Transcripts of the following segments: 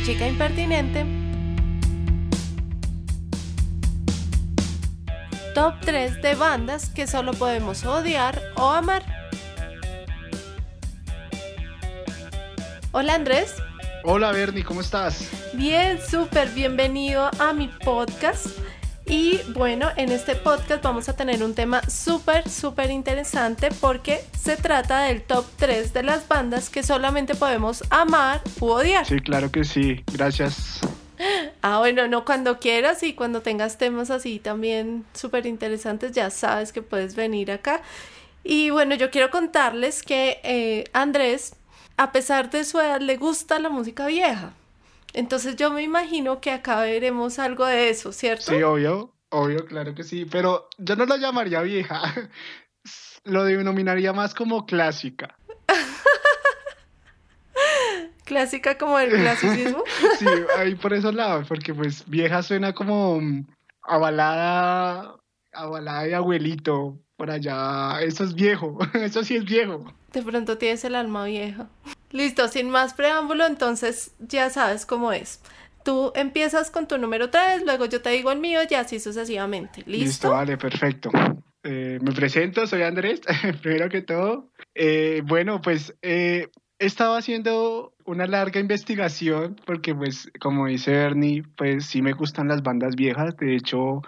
en Chica Impertinente. Top 3 de bandas que solo podemos odiar o amar. Hola Andrés. Hola Bernie, ¿cómo estás? Bien, súper bienvenido a mi podcast. Y bueno, en este podcast vamos a tener un tema súper, súper interesante porque se trata del top 3 de las bandas que solamente podemos amar u odiar. Sí, claro que sí. Gracias. Ah, bueno, no, cuando quieras y cuando tengas temas así también súper interesantes, ya sabes que puedes venir acá. Y bueno, yo quiero contarles que eh, Andrés, a pesar de su edad, le gusta la música vieja. Entonces yo me imagino que acá veremos algo de eso, ¿cierto? Sí, obvio, obvio, claro que sí, pero yo no la llamaría vieja, lo denominaría más como clásica. clásica como el clasicismo. sí, ahí por esos lados, porque pues vieja suena como avalada, avalada de abuelito, por allá, eso es viejo, eso sí es viejo. De pronto tienes el alma vieja. Listo, sin más preámbulo, entonces ya sabes cómo es. Tú empiezas con tu número 3, luego yo te digo el mío y así sucesivamente. ¿Listo? Listo, vale, perfecto. Eh, me presento, soy Andrés, primero que todo. Eh, bueno, pues eh, he estado haciendo una larga investigación porque, pues, como dice Ernie, pues sí me gustan las bandas viejas. De hecho,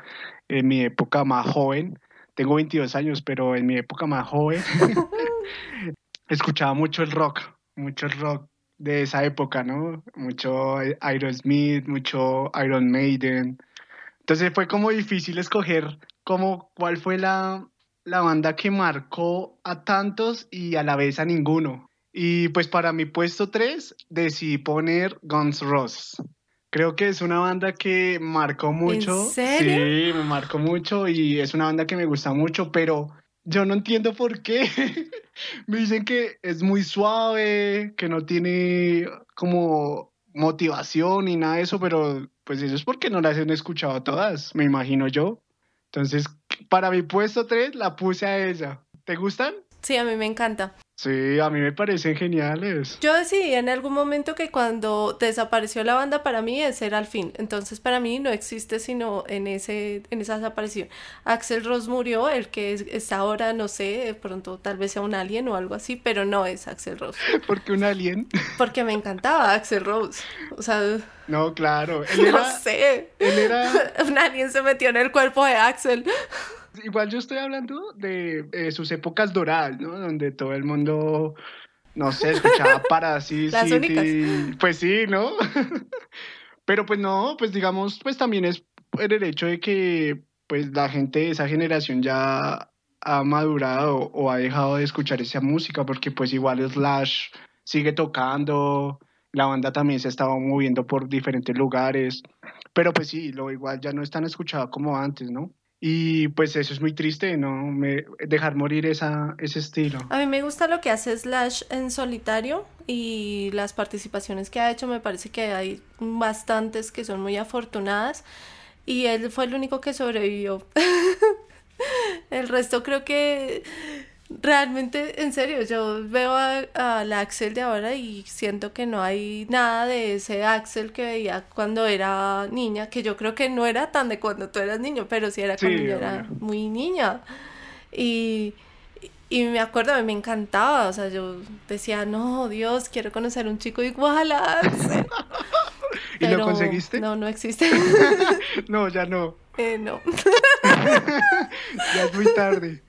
en mi época más joven, tengo 22 años, pero en mi época más joven, escuchaba mucho el rock mucho rock de esa época, ¿no? Mucho Aerosmith, mucho Iron Maiden. Entonces fue como difícil escoger como cuál fue la, la banda que marcó a tantos y a la vez a ninguno. Y pues para mi puesto 3 decidí poner Guns Roses. Creo que es una banda que marcó mucho. ¿En serio? Sí, me marcó mucho y es una banda que me gusta mucho, pero yo no entiendo por qué. Me dicen que es muy suave, que no tiene como motivación ni nada de eso, pero pues eso es porque no las han escuchado todas, me imagino yo. Entonces, para mi puesto 3 la puse a ella. ¿Te gustan? Sí, a mí me encanta. Sí, a mí me parecen geniales. Yo decidí en algún momento que cuando desapareció la banda para mí ese era el fin. Entonces para mí no existe sino en ese en esa desaparición. Axel Rose murió, el que es, ahora no sé, de pronto tal vez sea un alien o algo así, pero no es Axel Rose. ¿Por qué un alien? Porque me encantaba Axel Rose. O sea, no, claro, él era, no sé. Él era un alien se metió en el cuerpo de Axel. Igual yo estoy hablando de sus épocas doradas, ¿no? Donde todo el mundo, no sé, escuchaba para sí, sí, pues sí, ¿no? Pero pues no, pues digamos, pues también es el hecho de que pues la gente de esa generación ya ha madurado o ha dejado de escuchar esa música porque pues igual Slash sigue tocando, la banda también se estaba moviendo por diferentes lugares, pero pues sí, lo igual ya no es tan escuchado como antes, ¿no? Y pues eso es muy triste, ¿no? Me, dejar morir esa, ese estilo. A mí me gusta lo que hace Slash en solitario y las participaciones que ha hecho, me parece que hay bastantes que son muy afortunadas y él fue el único que sobrevivió. el resto creo que realmente, en serio, yo veo a, la Axel de ahora y siento que no hay nada de ese Axel que veía cuando era niña, que yo creo que no era tan de cuando tú eras niño, pero sí era cuando yo era muy niña. Y, y me acuerdo, me encantaba, o sea, yo decía, no, Dios, quiero conocer un chico igual a Axel. ¿Y lo conseguiste? No, no existe. no, ya no. Eh, no. ya es muy tarde.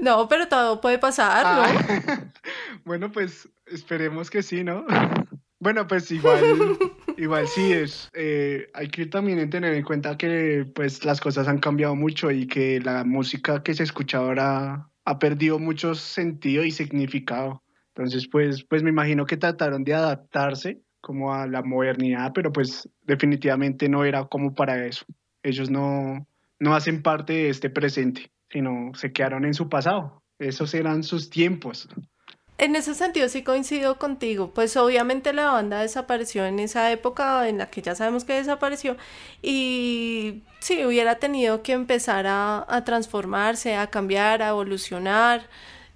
No, pero todo puede pasar, ¿no? Ah, bueno, pues esperemos que sí, ¿no? Bueno, pues igual, igual sí es. Eh, hay que también tener en cuenta que pues las cosas han cambiado mucho y que la música que se escucha ahora ha perdido mucho sentido y significado. Entonces, pues, pues me imagino que trataron de adaptarse como a la modernidad, pero pues definitivamente no era como para eso. Ellos no, no hacen parte de este presente sino se quedaron en su pasado. Esos eran sus tiempos. En ese sentido sí coincido contigo, pues obviamente la banda desapareció en esa época en la que ya sabemos que desapareció y sí hubiera tenido que empezar a, transformarse, a cambiar, a evolucionar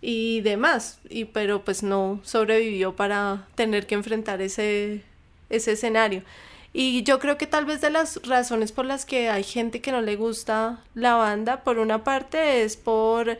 y demás, y pero pues no sobrevivió para tener que enfrentar ese ese escenario. Y yo creo que tal vez de las razones por las que hay gente que no le gusta la banda, por una parte es por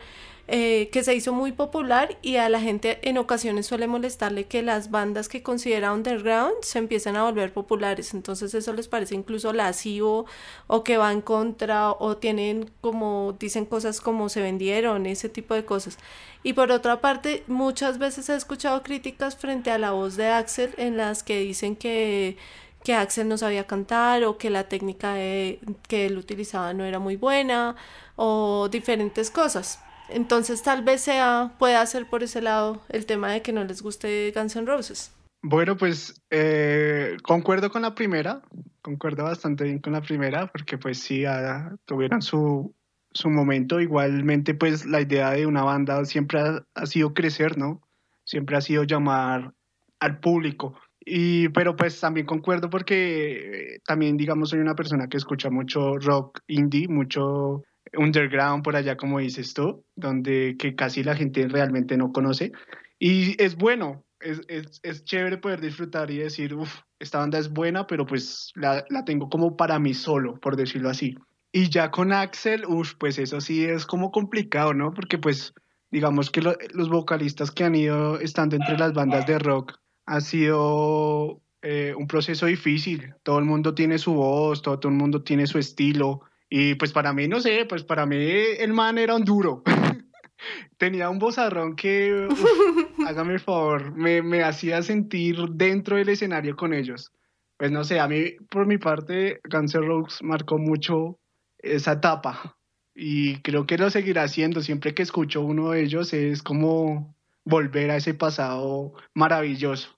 eh, que se hizo muy popular y a la gente en ocasiones suele molestarle que las bandas que considera underground se empiezan a volver populares. Entonces eso les parece incluso lascivo o que va en contra o tienen como dicen cosas como se vendieron, ese tipo de cosas. Y por otra parte, muchas veces he escuchado críticas frente a la voz de Axel en las que dicen que que Axel no sabía cantar o que la técnica que él utilizaba no era muy buena o diferentes cosas. Entonces tal vez sea, pueda ser por ese lado el tema de que no les guste Guns N' Roses. Bueno, pues eh, concuerdo con la primera, concuerdo bastante bien con la primera, porque pues sí, ah, tuvieron su, su momento. Igualmente, pues la idea de una banda siempre ha, ha sido crecer, ¿no? Siempre ha sido llamar al público. Y, pero pues también concuerdo porque eh, también, digamos, soy una persona que escucha mucho rock indie, mucho underground por allá, como dices tú, donde que casi la gente realmente no conoce. Y es bueno, es, es, es chévere poder disfrutar y decir, uff, esta banda es buena, pero pues la, la, tengo como para mí solo, por decirlo así. Y ya con Axel, uff, pues eso sí es como complicado, ¿no? Porque pues digamos que lo, los vocalistas que han ido estando entre las bandas de rock ha sido eh, un proceso difícil. Todo el mundo tiene su voz, todo, todo, el mundo tiene su estilo. Y pues para mí, no sé, pues para mí el man era un duro. Tenía un bozarrón que, hágame el favor, me, me hacía sentir dentro del escenario con ellos. Pues no sé, a mí, por mi parte, Guns N' Roses marcó mucho esa etapa. Y creo que lo seguirá haciendo. Siempre que escucho uno de ellos es como volver a ese pasado maravilloso.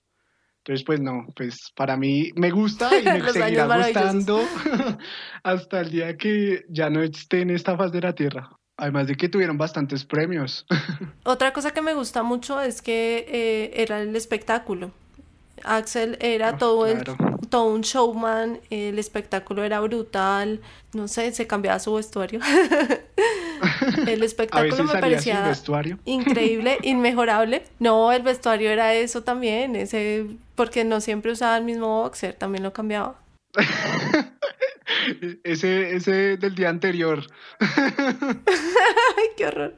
Entonces, pues no, pues para mí me gusta y me seguirá gustando hasta el día que ya no esté en esta faz de la Tierra. Además de que tuvieron bastantes premios. Otra cosa que me gusta mucho es que eh, era el espectáculo. Axel era ah, todo, el, todo un showman, el espectáculo era brutal, no sé, se cambiaba su vestuario. el espectáculo me parecía increíble, inmejorable. No, el vestuario era eso también, ese porque no siempre usaba el mismo boxer, también lo cambiaba. ese, ese del día anterior. Ay, qué horror.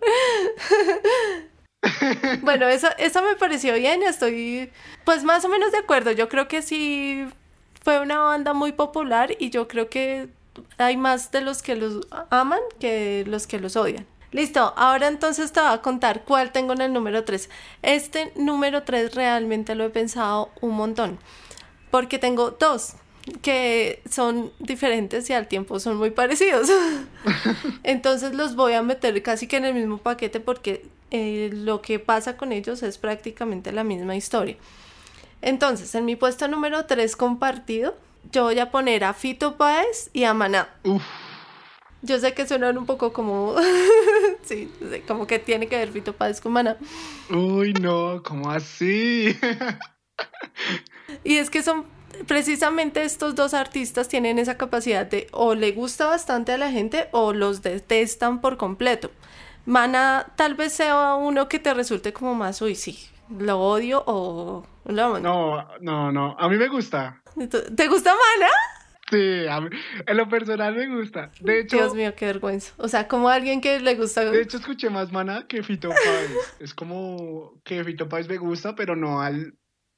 bueno, eso, eso me pareció bien, estoy pues más o menos de acuerdo. Yo creo que sí fue una banda muy popular y yo creo que hay más de los que los aman que los que los odian. Listo, ahora entonces te voy a contar cuál tengo en el número 3. Este número 3 realmente lo he pensado un montón, porque tengo dos que son diferentes y al tiempo son muy parecidos. entonces los voy a meter casi que en el mismo paquete porque eh, lo que pasa con ellos es prácticamente la misma historia. Entonces, en mi puesto número 3 compartido, yo voy a poner a Fito Páez y a Maná. Yo sé que suenan un poco como. sí, como que tiene que ver Fito Páez con Maná. Uy, no, ¿cómo así? y es que son. Precisamente estos dos artistas tienen esa capacidad de o le gusta bastante a la gente o los detestan por completo. Mana tal vez sea uno que te resulte como más, uy, sí, lo odio o lo amo. No, no, no, a mí me gusta. ¿Te gusta Mana? Sí, a mí, en lo personal me gusta. De hecho, Dios mío, qué vergüenza. O sea, como alguien que le gusta. De hecho, escuché más Mana que Fito Páez. es como que Fito Páez me gusta, pero no al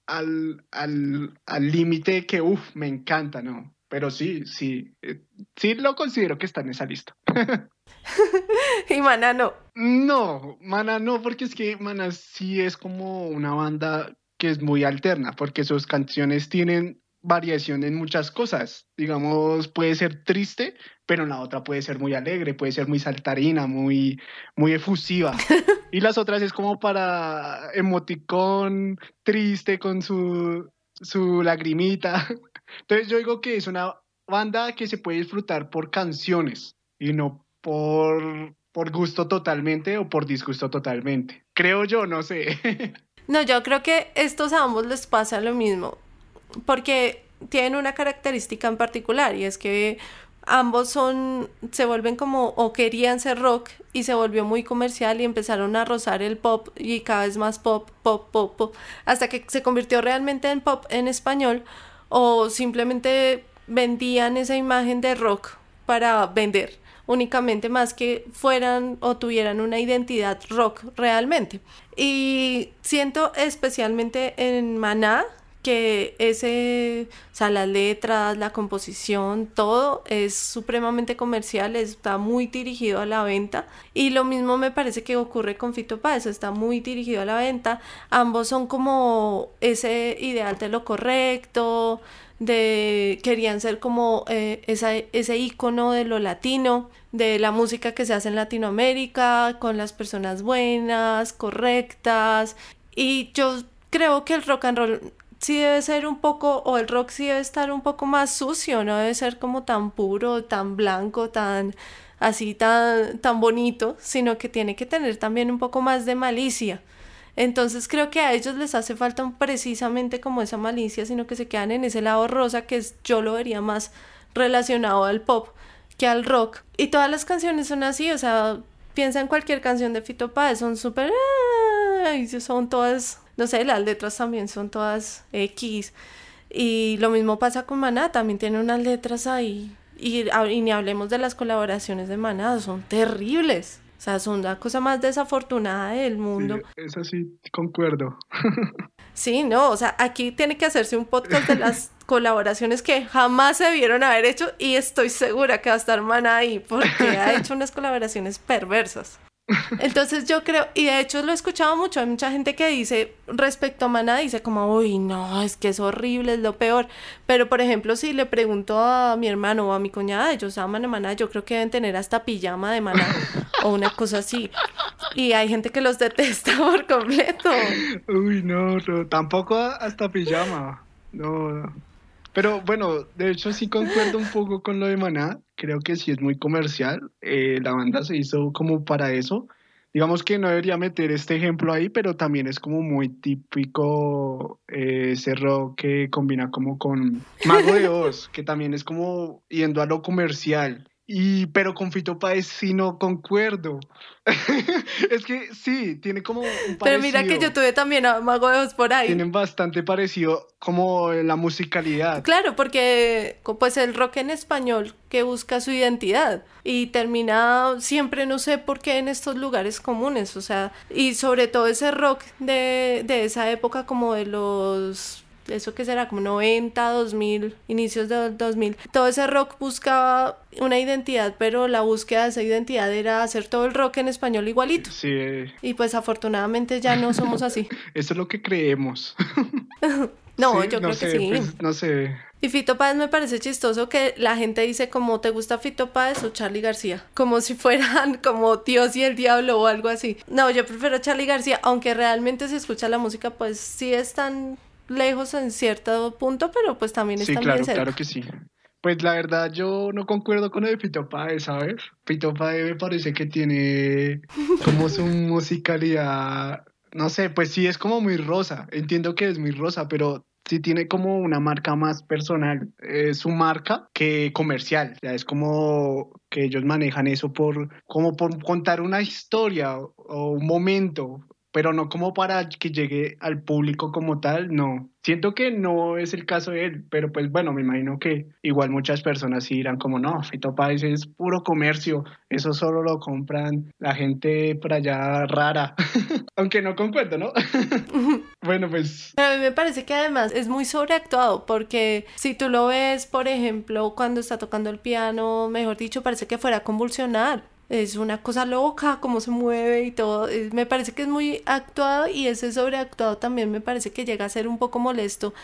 al al límite que, uff, me encanta, ¿no? Pero sí, sí, eh, sí lo considero que está en esa lista. y Mana no. No, Mana no, porque es que Mana sí es como una banda que es muy alterna, porque sus canciones tienen variación en muchas cosas. Digamos, puede ser triste, pero en la otra puede ser muy alegre, puede ser muy saltarina, muy, muy efusiva. y las otras es como para emoticón triste con su, su lagrimita. Entonces yo digo que es una banda que se puede disfrutar por canciones y no por, por gusto totalmente o por disgusto totalmente. Creo yo, no sé. no, yo creo que estos a ambos les pasa lo mismo, porque tienen una característica en particular y es que ambos son, se vuelven como, o querían ser rock y se volvió muy comercial y empezaron a rozar el pop y cada vez más pop, pop, pop, pop, hasta que se convirtió realmente en pop en español o simplemente vendían esa imagen de rock para vender únicamente más que fueran o tuvieran una identidad rock realmente. Y siento especialmente en Maná que ese, o sea, las letras, la composición, todo es supremamente comercial, está muy dirigido a la venta. Y lo mismo me parece que ocurre con Fito Páez, está muy dirigido a la venta. Ambos son como ese ideal de lo correcto, de querían ser como eh, ese icono de lo latino, de la música que se hace en Latinoamérica, con las personas buenas, correctas. Y yo creo que el rock and roll sí debe ser un poco, o el rock sí debe estar un poco más sucio, no debe ser como tan puro, tan blanco, tan así, tan, tan bonito, sino que tiene que tener también un poco más de malicia. Entonces creo que a ellos les hace falta precisamente como esa malicia, sino que se quedan en ese lado rosa que es, yo lo vería más relacionado al pop que al rock. Y todas las canciones son así, o sea, piensa en cualquier canción de Fito Páez, son súper... son todas, no sé, las letras también son todas X. Y lo mismo pasa con Maná, también tiene unas letras ahí. Y, y ni hablemos de las colaboraciones de Maná, son terribles. O sea, son la cosa más desafortunada del mundo. Sí, eso sí, concuerdo. Sí, no, o sea, aquí tiene que hacerse un podcast de las colaboraciones que jamás se vieron haber hecho y estoy segura que va a estar Mana ahí porque ha hecho unas colaboraciones perversas. Entonces yo creo, y de hecho lo he escuchado mucho, hay mucha gente que dice respecto a Maná, dice como, uy, no, es que es horrible, es lo peor. Pero por ejemplo, si le pregunto a mi hermano o a mi cuñada, ellos aman a Maná, yo creo que deben tener hasta pijama de Maná o una cosa así. Y hay gente que los detesta por completo. Uy, no, no tampoco hasta pijama. No, no. Pero bueno, de hecho sí concuerdo un poco con lo de Maná. Creo que sí es muy comercial. Eh, la banda se hizo como para eso. Digamos que no debería meter este ejemplo ahí, pero también es como muy típico eh, ese rock que combina como con Mago de Oz, que también es como yendo a lo comercial. Y, pero con Fito Páez sí no concuerdo. es que sí, tiene como un parecido. Pero mira que yo tuve también a Mago de Oz por ahí. Tienen bastante parecido como la musicalidad. Claro, porque pues el rock en español que busca su identidad y termina siempre no sé por qué en estos lugares comunes, o sea, y sobre todo ese rock de, de esa época como de los eso que será como 90, 2000, inicios de 2000, todo ese rock buscaba una identidad, pero la búsqueda de esa identidad era hacer todo el rock en español igualito. Sí. Y pues afortunadamente ya no somos así. Eso es lo que creemos. no, yo creo que sí. Pues, no sé. Y Fito Páez me parece chistoso que la gente dice como te gusta Fito Páez o Charlie García, como si fueran como Dios y el diablo o algo así. No, yo prefiero Charlie García, aunque realmente si escucha la música pues sí es tan lejos en cierto punto, pero pues también está sí, claro, claro que sí. Pues la verdad yo no concuerdo con el de Pito Páez, ¿sabes? Pito Páez me parece que tiene como su musicalidad, no sé, pues sí es como muy rosa, entiendo que es muy rosa, pero sí tiene como una marca más personal, es su marca que comercial, ya es como que ellos manejan eso por como por contar una historia o un momento pero no como para que llegue al público como tal, no. Siento que no es el caso de él, pero pues bueno, me imagino que igual muchas personas sí dirán como no, Fito Páez es puro comercio, eso solo lo compran la gente por allá rara, aunque no concuerdo, ¿no? bueno, pues... A mí me parece que además es muy sobreactuado, porque si tú lo ves, por ejemplo, cuando está tocando el piano, mejor dicho, parece que fuera a convulsionar es una cosa loca, cómo se mueve y todo. me parece que es muy actuado y ese sobreactuado también me parece que llega a ser un poco molesto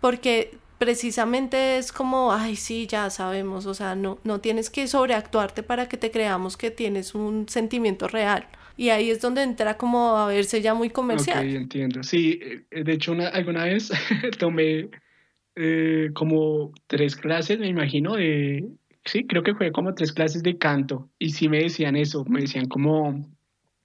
porque precisamente es como, ay, sí, ya sabemos, o sea, no, no tienes que sobreactuarte para que te creamos que tienes un sentimiento real. Y ahí es donde entra como a verse ya muy comercial. Entiendo. Sí, eh, de hecho, una, alguna vez tomé eh, como tres clases, me imagino, de, sí, creo que fue como tres clases de canto y sí me decían eso, me decían como,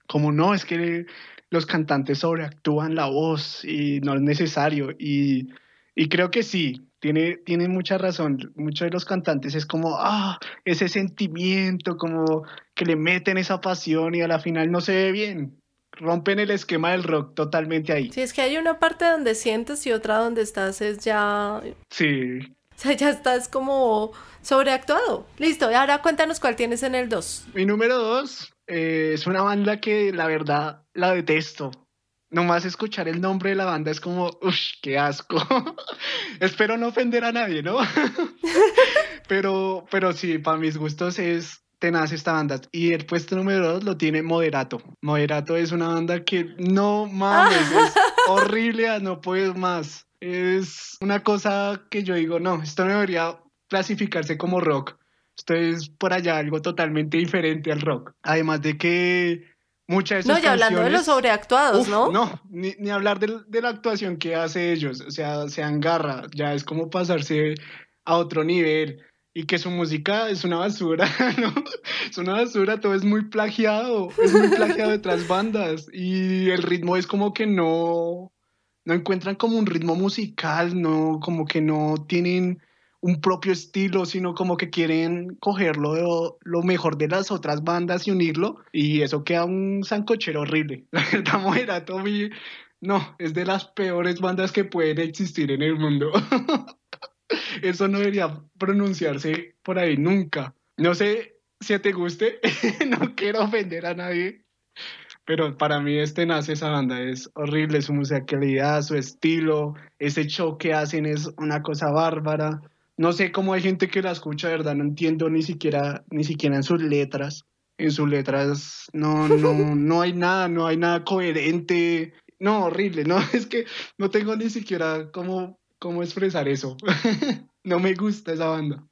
como no, es que los cantantes sobreactúan la voz y no es necesario y, y creo que sí, tiene, tiene mucha razón, muchos de los cantantes es como, ah, ese sentimiento, como que le meten esa pasión y a la final no se ve bien, rompen el esquema del rock totalmente ahí. Sí, es que hay una parte donde sientes y otra donde estás es ya... Sí. O sea, ya estás como sobreactuado. Listo, y ahora cuéntanos cuál tienes en el 2. Mi número 2 eh, es una banda que la verdad la detesto. Nomás escuchar el nombre de la banda es como, uff, qué asco. Espero no ofender a nadie, ¿no? pero, pero sí, para mis gustos es tenaz esta banda. Y el puesto número 2 lo tiene Moderato. Moderato es una banda que no mames, es horrible, no puedes más. Es una cosa que yo digo, no, esto no debería clasificarse como rock. Esto es por allá algo totalmente diferente al rock. Además de que muchas No, ya hablando de los sobreactuados, ¿no? No, ni, ni hablar de, de, la actuación que hace ellos, o sea, se agarra, ya es como pasarse a otro nivel y que su música es una basura, ¿no? Es una basura, todo es muy plagiado, es muy plagiado de otras bandas y el ritmo es como que no, no encuentran como un ritmo musical, no, como que no tienen un propio estilo, sino como que quieren cogerlo de lo mejor de las otras bandas y unirlo, y eso queda un sancochero horrible. La verdad, Moderato, no, es de las peores bandas que pueden existir en el mundo. eso no debería pronunciarse por ahí nunca. No sé si te guste, no quiero ofender a nadie, pero para mí este nace esa banda, es horrible su musicalidad, su estilo, ese show que hacen es una cosa bárbara no sé cómo hay gente que la escucha, verdad, no entiendo ni siquiera, ni siquiera en sus letras. En sus letras no, no, no hay nada, no hay nada coherente. No, horrible, no, es que no tengo ni siquiera cómo, cómo expresar eso. no me gusta esa banda.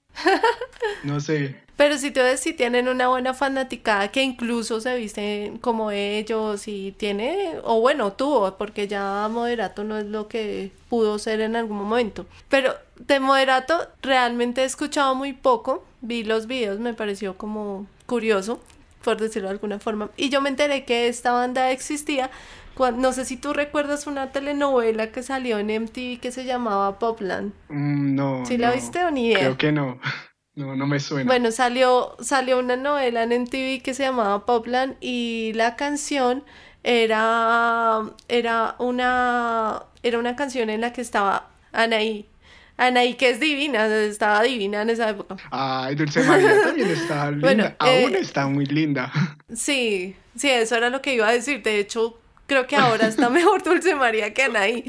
No sé. Pero si ves si tienen una buena fanaticada que incluso se visten como ellos y tiene, o bueno, tuvo, porque ya Moderato no es lo que pudo ser en algún momento. Pero de Moderato realmente he escuchado muy poco, vi los videos, me pareció como curioso, por decirlo de alguna forma. Y yo me enteré que esta banda existía. No sé si tú recuerdas una telenovela que salió en MTV que se llamaba Popland. Mm, no. ¿Sí la viste o ni idea? Creo que no. No, no me suena. Bueno, salió, salió una novela en MTV que se llamaba Popland y la canción era, era, una, era una canción en la que estaba Anaí. Anaí, que es divina, estaba divina en esa época. Ay, Dulce María también está linda. Aún eh, está muy linda. Sí, sí, eso era lo que iba a decir. De hecho, creo que ahora está mejor Dulce María que Anaí.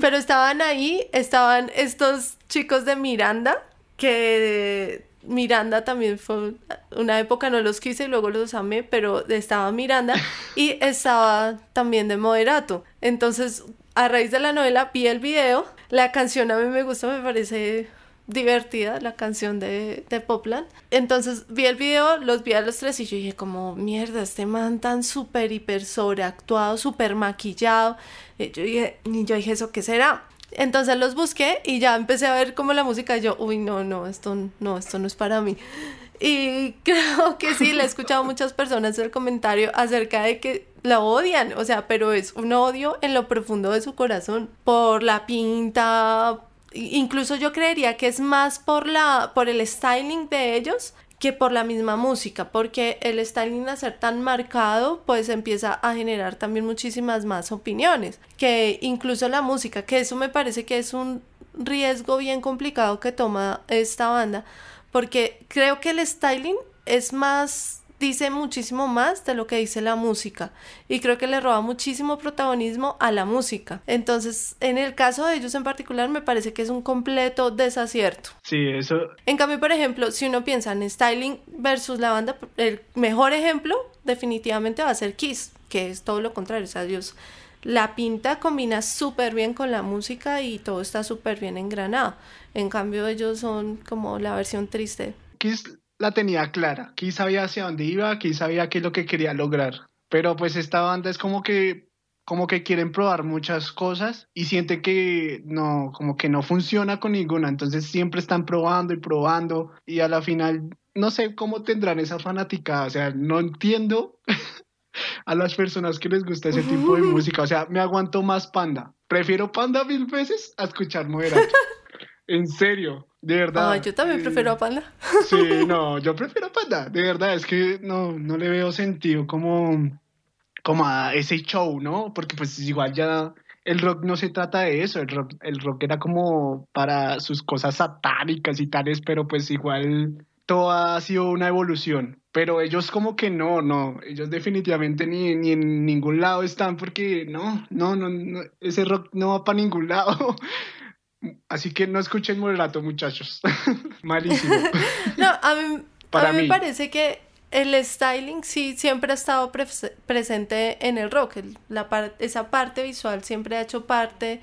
Pero estaban ahí, estaban estos chicos de Miranda que Miranda también fue una época no los quise y luego los amé, pero estaba Miranda y estaba también de Moderato. Entonces, a raíz de la novela vi el video, la canción a mí me gusta, me parece divertida la canción de, de Popland. Entonces vi el video, los vi a los tres y yo dije como, mierda, este man tan súper, hiper sobreactuado, súper maquillado. Y yo dije, y yo dije, ¿eso qué será? Entonces los busqué y ya empecé a ver como la música y yo, uy, no, no, esto no, esto no es para mí. Y creo que sí, le he escuchado muchas personas el comentario acerca de que la odian, o sea, pero es un odio en lo profundo de su corazón por la pinta, incluso yo creería que es más por la por el styling de ellos que por la misma música, porque el styling a ser tan marcado, pues empieza a generar también muchísimas más opiniones, que incluso la música, que eso me parece que es un riesgo bien complicado que toma esta banda, porque creo que el styling es más dice muchísimo más de lo que dice la música y creo que le roba muchísimo protagonismo a la música. Entonces, en el caso de ellos en particular me parece que es un completo desacierto. Sí, eso. En cambio, por ejemplo, si uno piensa en styling versus la banda, el mejor ejemplo definitivamente va a ser Kiss, que es todo lo contrario, o sea, Dios la pinta combina súper bien con la música y todo está súper bien engranado. En cambio, ellos son como la versión triste. Kiss la tenía clara. Aquí sabía hacia dónde iba, aquí sabía qué es lo que quería lograr. Pero pues esta banda es como que como que quieren probar muchas cosas y sienten que no, como que no funciona con ninguna, entonces siempre están probando y probando y a la final no sé cómo tendrán esa fanática, o sea, no entiendo a las personas que les gusta ese tipo de música, o sea, me aguanto más Panda, prefiero Panda mil veces a escuchar Moderato. En serio, de verdad. yo también prefiero a Panda. Sí, no, yo prefiero a Panda. De verdad, es que no, no le veo sentido como, como a ese show, ¿no? Porque pues igual ya el rock no se trata de eso, el rock, el rock era como para sus cosas satánicas y tales, pero pues igual todo ha sido una evolución. Pero ellos como que no, no, ellos definitivamente ni, ni en ningún lado están porque no, no, no, no ese rock no va para ningún lado. Así que no escuchen Moderato, muchachos. Malísimo. no, a mí, a mí me parece que el styling sí siempre ha estado presente en el rock. la esa parte visual siempre ha hecho parte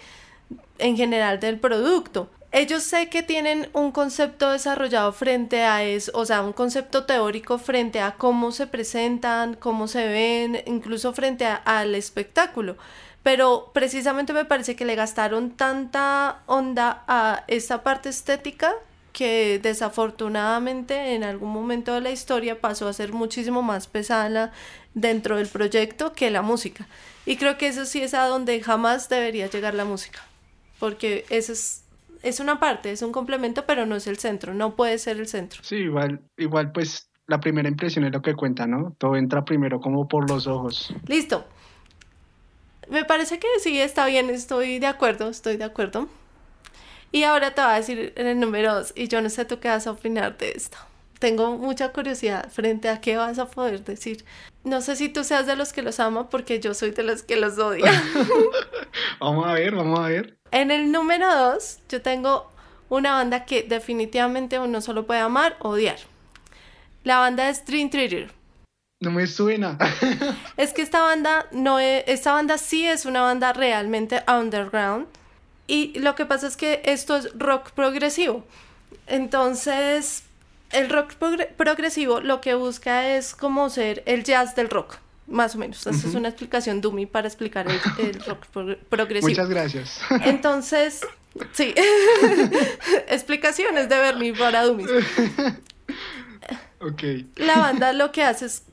en general del producto. Ellos sé que tienen un concepto desarrollado frente a eso, o sea, un concepto teórico frente a cómo se presentan, cómo se ven, incluso frente al espectáculo. Pero precisamente me parece que le gastaron tanta onda a esta parte estética que desafortunadamente en algún momento de la historia pasó a ser muchísimo más pesada dentro del proyecto que la música. Y creo que eso sí es a donde jamás debería llegar la música, porque eso es, es una parte, es un complemento, pero no es el centro, no puede ser el centro. Sí, igual, igual pues la primera impresión es lo que cuenta, ¿no? Todo entra primero como por los ojos. Listo. Me parece que sí, está bien, estoy de acuerdo, estoy de acuerdo. Y ahora te voy a decir en el número 2, y yo no sé tú qué vas a opinar de esto. Tengo mucha curiosidad frente a qué vas a poder decir. No sé si tú seas de los que los ama, porque yo soy de los que los odia. vamos a ver, vamos a ver. En el número 2, yo tengo una banda que definitivamente uno solo puede amar o odiar. La banda es Dream Theater. No me suena. es que esta banda no es, esta banda sí es una banda realmente underground y lo que pasa es que esto es rock progresivo. Entonces, el rock progresivo lo que busca es como ser el jazz del rock, más o menos. Esa es una explicación dummy para explicar el, rock progresivo. Muchas gracias. Entonces, sí, explicaciones de Bernie para dummies. Ok. La banda lo que hace es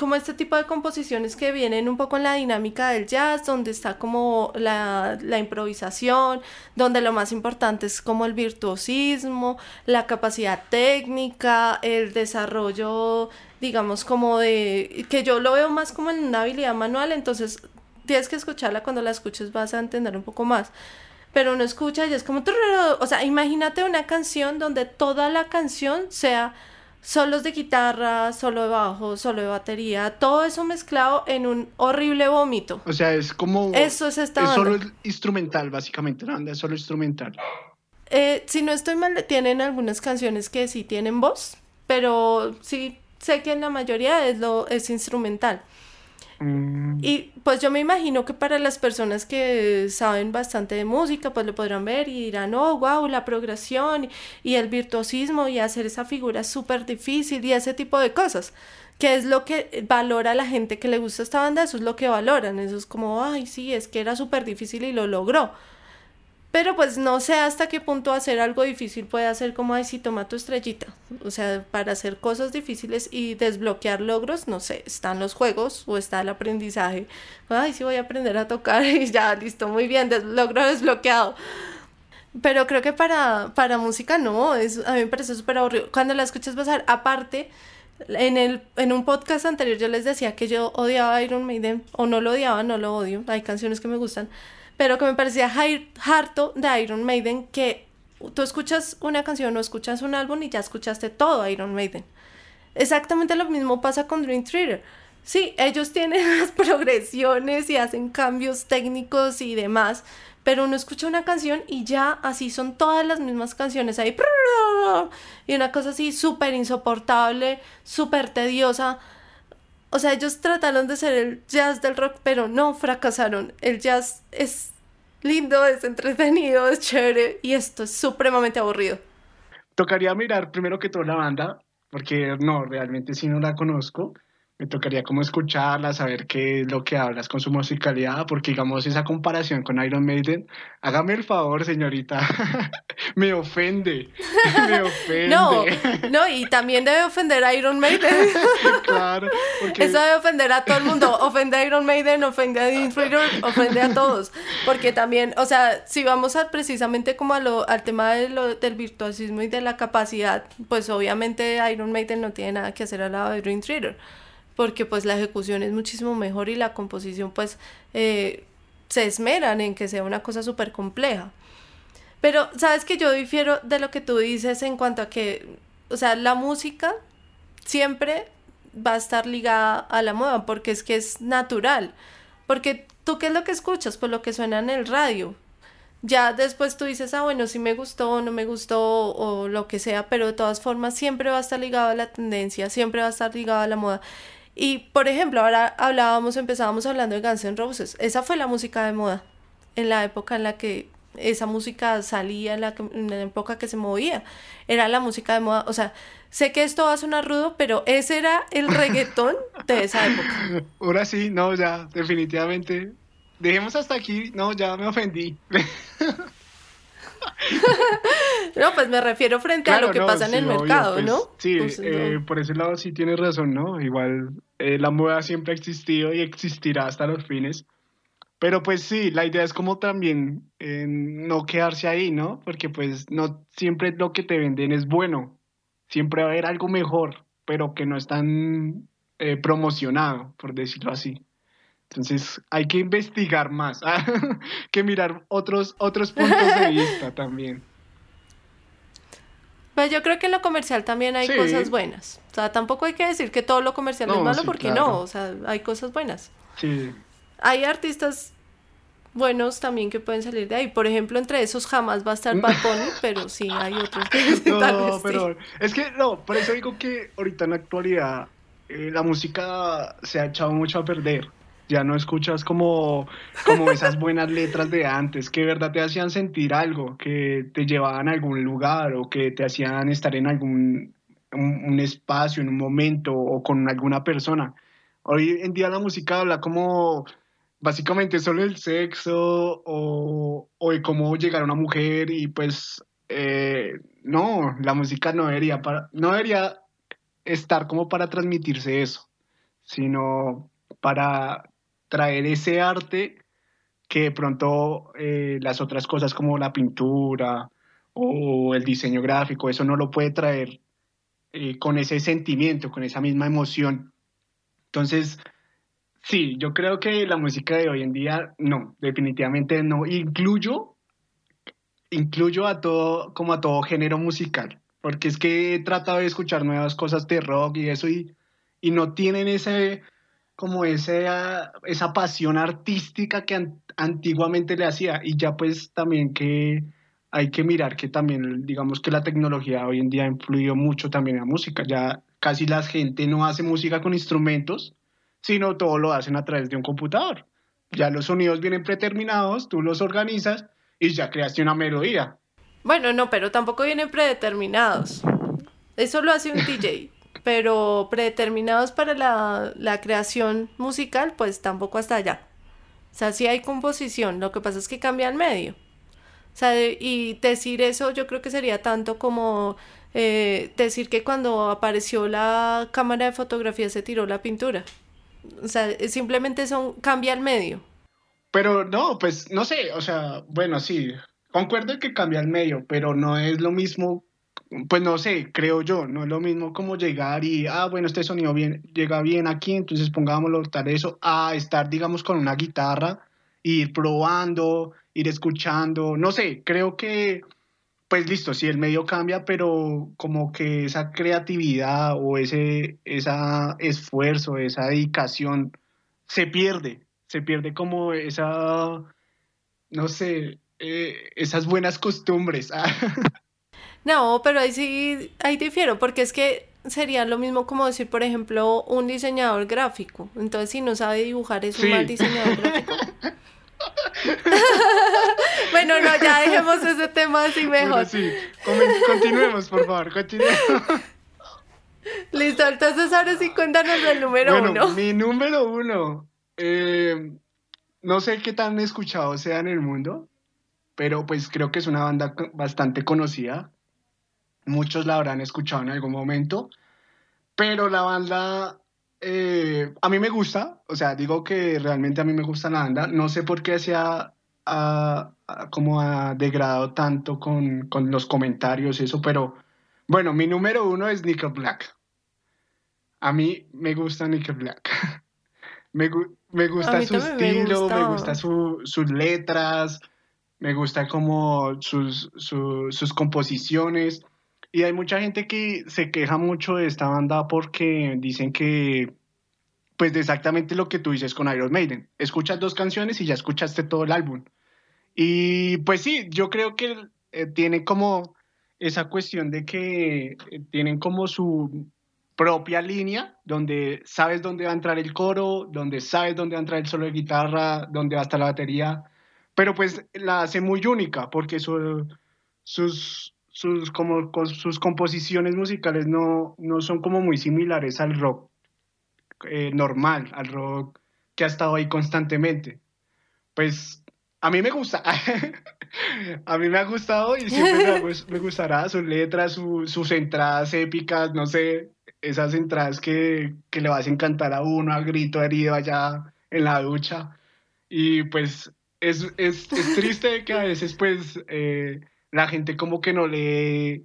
como este tipo de composiciones que vienen un poco en la dinámica del jazz, donde está como la, la, improvisación, donde lo más importante es como el virtuosismo, la capacidad técnica, el desarrollo, digamos, como de, que yo lo veo más como en una habilidad manual, entonces tienes que escucharla, cuando la escuches vas a entender un poco más. Pero uno escucha y es como, o sea, imagínate una canción donde toda la canción sea solos de guitarra, solo de bajo, solo de batería, todo eso mezclado en un horrible vómito. O sea, es como... Eso es esta Es solo instrumental, básicamente, ¿no? Es solo instrumental. Eh, si no estoy mal, tienen algunas canciones que sí tienen voz, pero sí sé que en la mayoría es, lo, es instrumental. Mm. Y pues yo me imagino que para las personas que saben bastante de música, pues lo podrán ver y dirán, oh, wow, la progresión y el virtuosismo y hacer esa figura súper difícil y ese tipo de cosas. Que es lo que valora la gente que le gusta esta banda, eso es lo que valoran. Eso es como, ay, sí, es que era súper difícil y lo logró. Pero pues no sé hasta qué punto hacer algo difícil puede hacer como, ay, si toma tu estrellita. O sea, para hacer cosas difíciles y desbloquear logros, no sé, están los juegos o está el aprendizaje. Ay, sí voy a aprender a tocar y ya, listo, muy bien, logro desbloqueado. Pero creo que para, para música no, es, a mí me parece súper aburrido. Cuando la escuchas pasar, aparte, en, el, en un podcast anterior yo les decía que yo odiaba Iron Maiden, o no lo odiaba, no lo odio, hay canciones que me gustan pero que me parecía harto de Iron Maiden que tú escuchas una canción o escuchas un álbum y ya escuchaste todo Iron Maiden. Exactamente lo mismo pasa con Dream Theater. Sí, ellos tienen las progresiones y hacen cambios técnicos y demás, pero uno escucha una canción y ya así son todas las mismas canciones ahí. Y una cosa así súper insoportable, súper tediosa. O sea, ellos trataron de ser el jazz del rock, pero no fracasaron. El jazz es lindo, es entretenido, es chévere y esto es supremamente aburrido. Tocaría mirar primero que toda la banda, porque no, realmente sí no la conozco me tocaría como escucharla, saber qué es lo que hablas con su musicalidad, porque digamos esa comparación con Iron Maiden, hágame el favor, señorita, me ofende, me ofende. No, no, y también debe ofender a Iron Maiden. claro. Porque... Eso debe ofender a todo el mundo, ofende a Iron Maiden, ofende a Dean ofende a todos, porque también, o sea, si vamos a precisamente como a lo, al tema de lo, del virtuosismo y de la capacidad, pues obviamente Iron Maiden no tiene nada que hacer al lado de Dream Theater porque pues la ejecución es muchísimo mejor y la composición pues eh, se esmeran en que sea una cosa súper compleja. Pero sabes que yo difiero de lo que tú dices en cuanto a que, o sea, la música siempre va a estar ligada a la moda porque es que es natural. Porque tú qué es lo que escuchas, pues lo que suena en el radio. Ya después tú dices, ah, bueno, si me gustó o no me gustó o lo que sea, pero de todas formas siempre va a estar ligado a la tendencia, siempre va a estar ligado a la moda. Y por ejemplo, ahora hablábamos, empezábamos hablando de Guns N' Roses. Esa fue la música de moda en la época en la que esa música salía, en la, en la época que se movía. Era la música de moda. O sea, sé que esto va a sonar rudo, pero ese era el reggaetón de esa época. Ahora sí, no, ya, definitivamente Dejemos hasta aquí. No, ya me ofendí. no, pues me refiero frente a lo que pasa en el mercado, pues, ¿no? Sí, pues, eh, por ese lado sí tienes razón, ¿no? Igual eh, la moda siempre ha existido y existirá hasta los fines. Pero pues sí, la idea es como también eh, no quedarse ahí, ¿no? Porque pues no siempre lo que te venden es bueno. Siempre va a haber algo mejor, pero que no es tan promocionado, por decirlo así. Entonces hay que investigar más, que mirar otros, otros puntos de vista también. Pues yo creo que en lo comercial también hay cosas buenas. O sea, tampoco hay que decir que todo lo comercial es malo, porque no, o sea, hay cosas buenas. Sí. Hay artistas buenos también que pueden salir de ahí. Por ejemplo, entre esos jamás va a estar Bad Bunny, pero sí hay otros. no, pero es que no, por eso digo que ahorita en la actualidad eh, la música se ha echado mucho a perder ya no escuchas como, como esas buenas letras de antes, que de verdad te hacían sentir algo, que te llevaban a algún lugar o que te hacían estar en algún un, espacio, en un momento o con alguna persona. Hoy en día la música habla como básicamente solo el sexo o, o de cómo llegar a una mujer y pues eh, no, la música no para, no debería estar como para transmitirse eso, sino para traer ese arte que de pronto eh, las otras cosas como la pintura o el diseño gráfico, eso no lo puede traer eh, con ese sentimiento, con esa misma emoción. Entonces, sí, yo creo que la música de hoy en día, no, definitivamente no. Incluyo, incluyo a todo, como a todo género musical, porque es que he tratado de escuchar nuevas cosas de rock y eso y, y no tienen ese como esa, esa pasión artística que antiguamente le hacía y ya pues también que hay que mirar que también digamos que la tecnología hoy en día ha influido mucho también en la música, ya casi la gente no hace música con instrumentos, sino todo lo hacen a través de un computador. Ya los sonidos vienen predeterminados, tú los organizas y ya creaste una melodía. Bueno, no, pero tampoco vienen predeterminados. Eso lo hace un DJ pero predeterminados para la, creación musical, pues tampoco hasta allá. O sea, sí hay composición, lo que pasa es que cambia el medio. O sea, y decir eso yo creo que sería tanto como eh, decir que cuando apareció la cámara de fotografía se tiró la pintura. O sea, simplemente son, cambia el medio. Pero no, pues no sé, o sea, bueno, sí, concuerdo que cambia el medio, pero no es lo mismo pues no sé, creo yo, no es lo mismo como llegar y, ah, bueno, este sonido bien, llega bien aquí, entonces pongámoslo tal eso, a estar, digamos, con una guitarra, ir probando, ir escuchando, no sé, creo que, pues listo, sí, el medio cambia, pero como que esa creatividad o ese esa esfuerzo, esa dedicación se pierde, se pierde como esa, no sé, eh, esas buenas costumbres. No, pero ahí sí, ahí difiero, porque es que sería lo mismo como decir, por ejemplo, un diseñador gráfico. Entonces, si no sabe dibujar, es un mal diseñador gráfico. bueno, no, ya dejemos ese tema así mejor. sí, continuemos, por favor, continuemos. Listo, entonces ahora sí cuéntanos el número bueno, uno. Mi número uno. Eh, no sé qué tan escuchado sea en el mundo, pero pues creo que es una banda bastante conocida muchos la habrán escuchado en algún momento, pero la banda eh, a mí me gusta, o sea, digo que realmente a mí me gusta la banda, no sé por qué se ha, como ha degradado tanto con, con, los comentarios y eso, pero bueno, mi número uno es Nickel Black. A mí me gusta Nickel Black. me, gusta su estilo, me, gusta sus letras, me gusta como sus, sus composiciones. Y hay mucha gente que se queja mucho de esta banda porque dicen que, pues de exactamente lo que tú dices con Iron Maiden. Escuchas dos canciones y ya escuchaste todo el álbum. Y pues sí, yo creo que eh, tiene como esa cuestión de que eh, tienen como su propia línea, donde sabes dónde va a entrar el coro, donde sabes dónde va a entrar el solo de guitarra, dónde va a estar la batería, pero pues la hace muy única porque sus, sus, como, sus composiciones musicales no, no son como muy similares al rock eh, normal, al rock que ha estado ahí constantemente. Pues a mí me gusta. a mí me ha gustado y siempre me, gustará sus letras, sus entradas épicas, no sé, esas entradas que, le vas a encantar a uno, al grito herido allá en la ducha. Y pues es, triste que a veces pues eh, la gente como que no le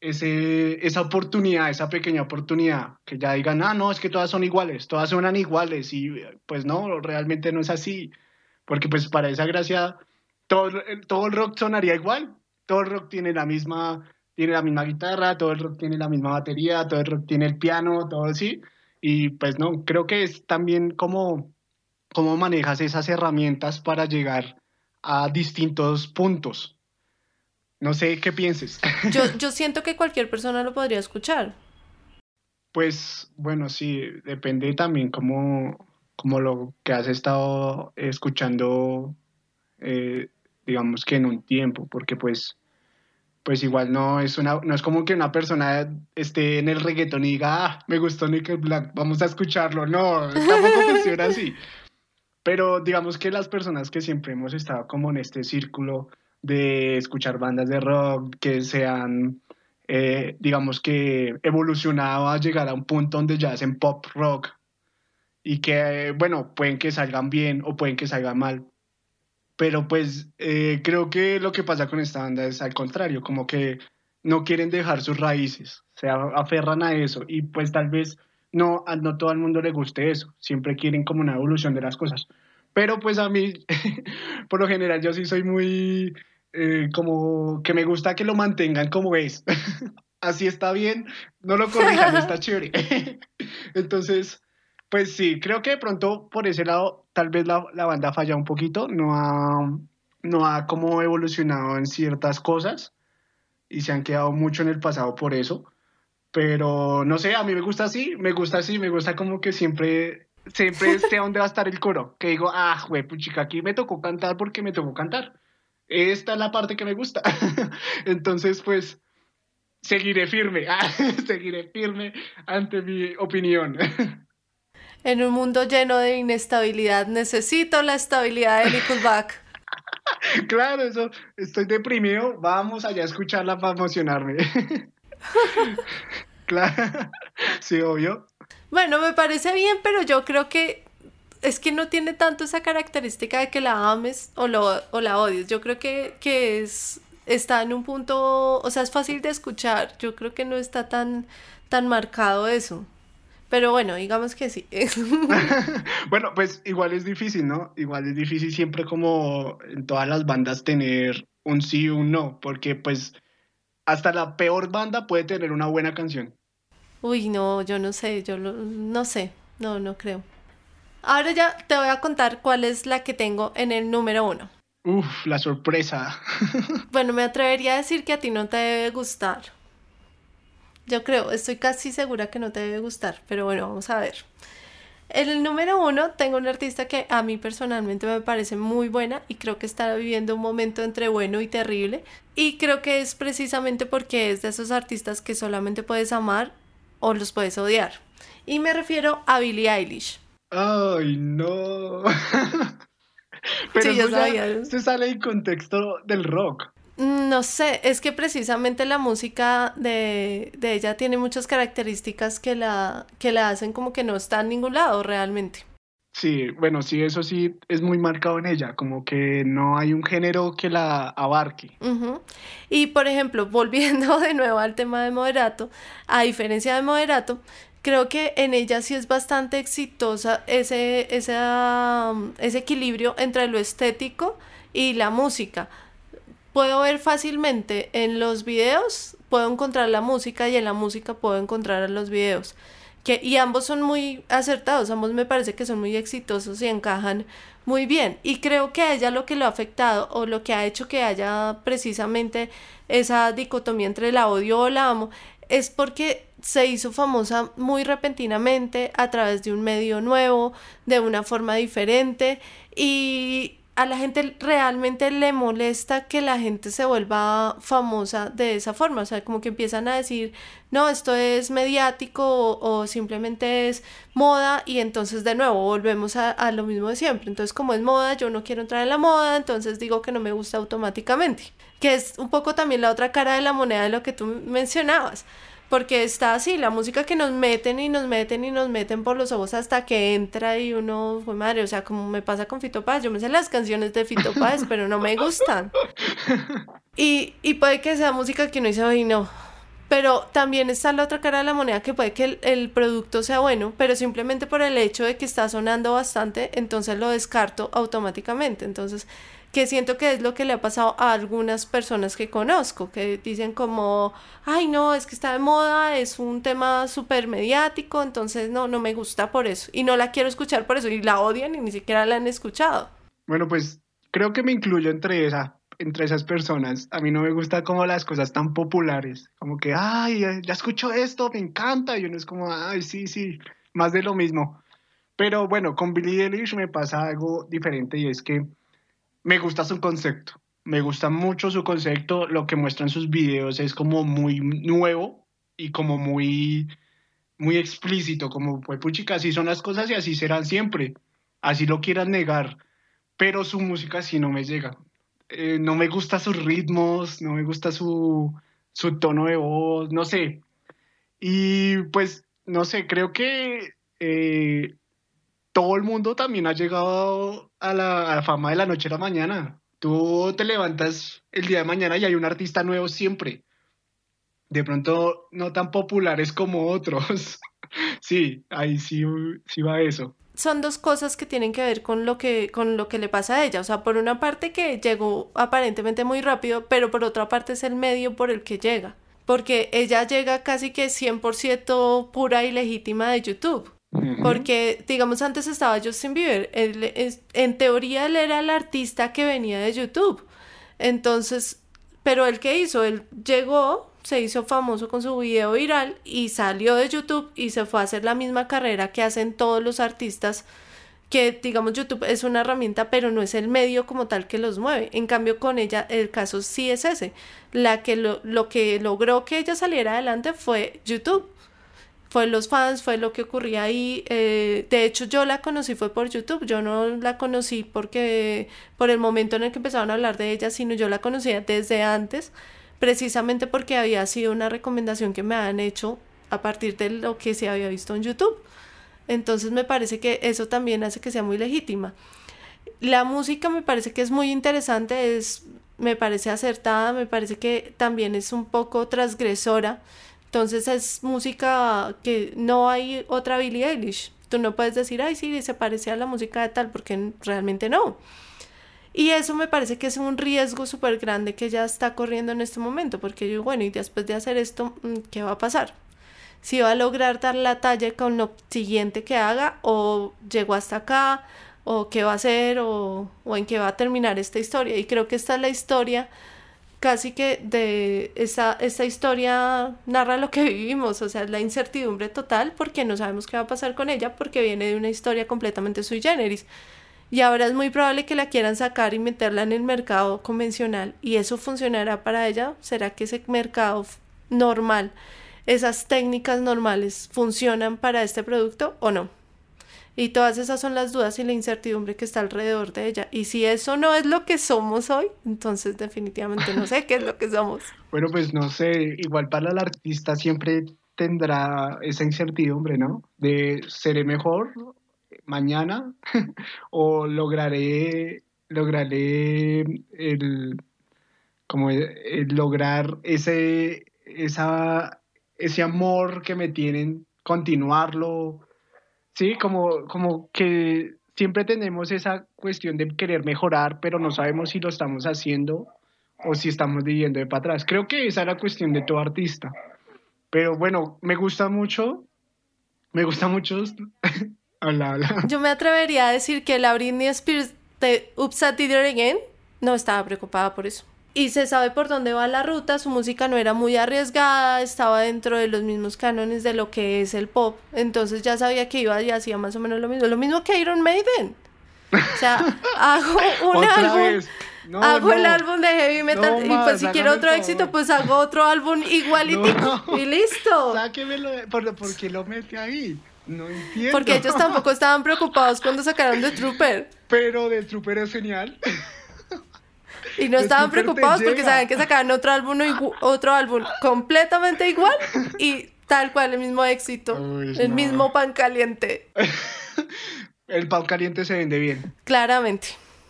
ese, esa oportunidad, esa pequeña oportunidad, que ya digan, ah, no, es que todas son iguales, todas suenan iguales y pues no, realmente no es así, porque pues para esa gracia todo, todo el rock sonaría igual, todo el rock tiene la misma tiene la misma guitarra, todo el rock tiene la misma batería, todo el rock tiene el piano, todo así. Y pues no, creo que es también como cómo manejas esas herramientas para llegar a distintos puntos. No sé qué pienses. Yo, yo siento que cualquier persona lo podría escuchar. Pues bueno, sí, depende también como, como lo que has estado escuchando, eh, digamos que en un tiempo, porque pues pues igual no es, una, no es como que una persona esté en el reggaetón y diga, ah, me gustó Nickel Black, vamos a escucharlo. No, tampoco funciona así. Pero digamos que las personas que siempre hemos estado como en este círculo de escuchar bandas de rock que sean, eh, digamos que evolucionado a llegar a un punto donde ya hacen pop rock y que, bueno, pueden que salgan bien o pueden que salgan mal, pero pues eh, creo que lo que pasa con esta banda es al contrario, como que no quieren dejar sus raíces, se aferran a eso y pues tal vez no no todo el mundo le guste eso, siempre quieren como una evolución de las cosas. Pero pues a mí, por lo general, yo sí soy muy eh, como que me gusta que lo mantengan como es. Así está bien, no lo corrijan, está chévere. Entonces, pues sí, creo que de pronto por ese lado tal vez la, la banda falla un poquito, no ha, no ha como evolucionado en ciertas cosas y se han quedado mucho en el pasado por eso. Pero no sé, a mí me gusta así, me gusta así, me gusta como que siempre, siempre sé dónde va a estar el coro. Que digo, ah, güey, puchica, aquí me tocó cantar porque me tocó cantar. Esta es la parte que me gusta. Entonces, pues, seguiré firme, seguiré firme ante mi opinión. En un mundo lleno de inestabilidad, necesito la estabilidad de Nickelback. claro, eso, estoy deprimido, vamos allá a escucharla para emocionarme. claro, sí, obvio. Bueno, me parece bien, pero yo creo que es que no tiene tanto esa característica de que la ames o, lo, o la odies. Yo creo que, que es, está en un punto, o sea, es fácil de escuchar. Yo creo que no está tan, tan marcado eso. Pero bueno, digamos que sí. bueno, pues igual es difícil, ¿no? Igual es difícil siempre como en todas las bandas tener un sí y un no, porque pues hasta la peor banda puede tener una buena canción. Uy, no, yo no sé, yo no sé, no, no creo. Ahora ya te voy a contar cuál es la que tengo en el número uno. Uf, la sorpresa. bueno, me atrevería a decir que a ti no te debe gustar. Yo creo, estoy casi segura que no te debe gustar, pero bueno, vamos a ver. En el número uno tengo una artista que a mí personalmente me parece muy buena y creo que está viviendo un momento entre bueno y terrible. Y creo que es precisamente porque es de esos artistas que solamente puedes amar o los puedes odiar. Y me refiero a Billie Eilish. Ay, no. Pero sí, ya se sale en contexto del rock. No sé, es que precisamente la música de, ella tiene muchas características que la, que la hacen como que no está en ningún lado realmente. Sí, bueno, sí, eso sí es muy marcado en ella, como que no hay un género que la abarque. Y por ejemplo, volviendo de nuevo al tema de moderato, a diferencia de moderato, creo que en ella sí es bastante exitosa ese, ese, ese equilibrio entre lo estético y la música. Puedo ver fácilmente en los videos, puedo encontrar la música y en la música puedo encontrar los videos. Y ambos son muy acertados, ambos me parece que son muy exitosos y encajan muy bien. Y creo que a ella lo que lo ha afectado o lo que ha hecho que haya precisamente esa dicotomía entre la odio o la amo es porque se hizo famosa muy repentinamente a través de un medio nuevo, de una forma diferente y a la gente realmente le molesta que la gente se vuelva famosa de esa forma, o sea, como que empiezan a decir, no, esto es mediático o, simplemente es moda y entonces de nuevo volvemos a, a, lo mismo de siempre. Entonces, como es moda, yo no quiero entrar en la moda, entonces digo que no me gusta automáticamente, que es un poco también la otra cara de la moneda de lo que tú mencionabas porque está así, la música que nos meten y nos meten y nos meten por los ojos hasta que entra y uno, fue madre, o sea, como me pasa con Fito Páez, yo me sé las canciones de Fito Páez, pero no me gustan. Y, y puede que sea música que uno dice, hoy no. Pero también está la otra cara de la moneda que puede que el, el producto sea bueno, pero simplemente por el hecho de que está sonando bastante, entonces lo descarto automáticamente. Entonces, que siento que es lo que le ha pasado a algunas personas que conozco, que dicen como, ay no, es que está de moda, es un tema súper mediático, entonces no, no me gusta por eso, y no la quiero escuchar por eso, y la odian y ni siquiera la han escuchado. Bueno, pues creo que me incluyo entre, esa, entre esas personas. A mí no me gusta como las cosas tan populares, como que, ay, ya escucho esto, me encanta, y uno es como, ay, sí, sí, más de lo mismo. Pero bueno, con Billie Eilish me pasa algo diferente y es que me gusta su concepto. Me gusta mucho su concepto. Lo que muestra en sus videos es como muy nuevo y como muy, muy explícito, como pues puchica, así son las cosas y así serán siempre. Así lo quieran negar. Pero su música sí no me llega. Eh, no me gusta sus ritmos, no me gusta su, su tono de voz, no sé. Y pues, no sé, creo que eh, todo el mundo también ha llegado a la, fama de la noche a la mañana. Tú te levantas el día de mañana y hay un artista nuevo siempre. De pronto no tan populares como otros. sí, ahí sí, sí va eso son dos cosas que tienen que ver con lo que, con lo que le pasa a ella. O sea, por una parte que llegó aparentemente muy rápido, pero por otra parte es el medio por el que llega. Porque ella llega casi que 100% pura y legítima de YouTube. Porque, digamos, antes estaba Justin Bieber. Él en teoría, él era el artista que venía de YouTube. Entonces, pero él qué hizo? Él llegó, se hizo famoso con su video viral y salió de YouTube y se fue a hacer la misma carrera que hacen todos los artistas. Que, digamos, YouTube es una herramienta, pero no es el medio como tal que los mueve. En cambio, con ella, el caso sí es ese. La que lo, lo que logró que ella saliera adelante fue YouTube fue los fans, fue lo que ocurría ahí. Eh, de hecho, yo la conocí fue por YouTube. Yo no la conocí porque por el momento en el que empezaron a hablar de ella, sino yo la conocía desde antes, precisamente porque había sido una recomendación que me han hecho a partir de lo que se había visto en YouTube. Entonces me parece que eso también hace que sea muy legítima. La música me parece que es muy interesante, es, me parece acertada, me parece que también es un poco transgresora entonces es música que no hay otra Billie Eilish. Tú no puedes decir, ay, sí, se parece a la música de tal, porque realmente no. Y eso me parece que es un riesgo súper grande que ya está corriendo en este momento, porque yo, bueno, y después de hacer esto, mm, ¿qué va a pasar? Si va a lograr dar la talla con lo siguiente que haga, o llegó hasta acá, o qué va a hacer, o, o en qué va a terminar esta historia. Y creo que esta es la historia casi que de esa, esta historia narra lo que vivimos, o sea, la incertidumbre total porque no sabemos qué va a pasar con ella porque viene de una historia completamente sui generis. Y ahora es muy probable que la quieran sacar y meterla en el mercado convencional y eso funcionará para ella. ¿Será que ese mercado normal, esas técnicas normales funcionan para este producto o no? Y todas esas son las dudas y la incertidumbre que está alrededor de ella. Y si eso no es lo que somos hoy, entonces definitivamente no sé qué es lo que somos. Bueno, pues no sé, igual para el artista siempre tendrá esa incertidumbre, ¿no? De seré mejor mañana o lograré lograré el como lograr ese esa ese amor que me tienen continuarlo. Sí, como, como que siempre tenemos esa cuestión de querer mejorar, pero no sabemos si lo estamos haciendo o si estamos viviendo de para atrás. Creo que esa es la cuestión de todo artista. Pero bueno, me gusta mucho, me gusta mucho. Yo me atrevería a decir que la Britney Spears de Did It Again no estaba preocupada por eso. Y se sabe por dónde va la ruta, su música no era muy arriesgada, estaba dentro de los mismos cánones de lo que es el pop, entonces ya sabía que iba y hacía más o menos lo mismo, lo mismo que Iron Maiden. O sea, hago un álbum hago el álbum de heavy metal y pues si quiero otro éxito, pues hago otro álbum igualito y listo. Sáquemelo, ¿por, ¿por qué lo mete ahí? No entiendo. Porque ellos tampoco estaban preocupados cuando sacaron The Trooper. Pero The Trooper es genial. Y no estaban preocupados porque sabían que sacaban otro álbum, otro álbum completamente igual y tal cual, el mismo éxito, el mismo pan caliente. el pan caliente se vende bien. Claramente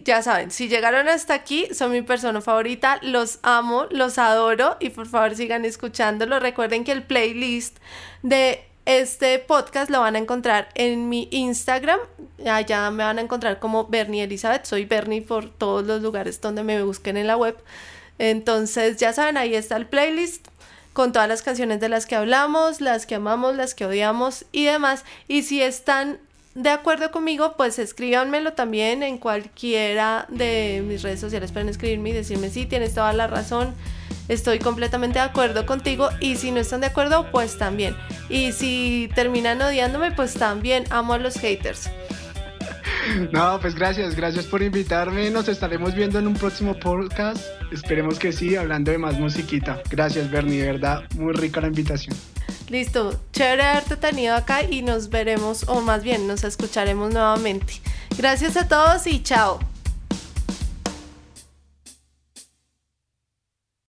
ya saben, si llegaron hasta aquí, son mi persona favorita, los amo, los adoro y por favor sigan escuchándolo. Recuerden que el playlist de este podcast lo van a encontrar en mi Instagram. Allá me van a encontrar como Bernie Elizabeth. Soy Bernie por todos los lugares donde me busquen en la web. Entonces, ya saben, ahí está el playlist con todas las canciones de las que hablamos, las que amamos, las que odiamos y demás. Y si están de acuerdo conmigo, pues escríbanmelo también en cualquiera de mis redes sociales. Pueden escribirme y decirme si tienes toda la razón. Estoy completamente de acuerdo contigo y si no están de acuerdo, pues también. Y si terminan odiándome, pues también amo a los haters. No, pues gracias, gracias por invitarme. Nos estaremos viendo en un próximo podcast. Esperemos que sí, hablando de más musiquita. Gracias, Bernie, de verdad, muy rica la invitación. Listo, chévere haberte tenido acá y nos veremos, o más bien nos escucharemos nuevamente. Gracias a todos y chao.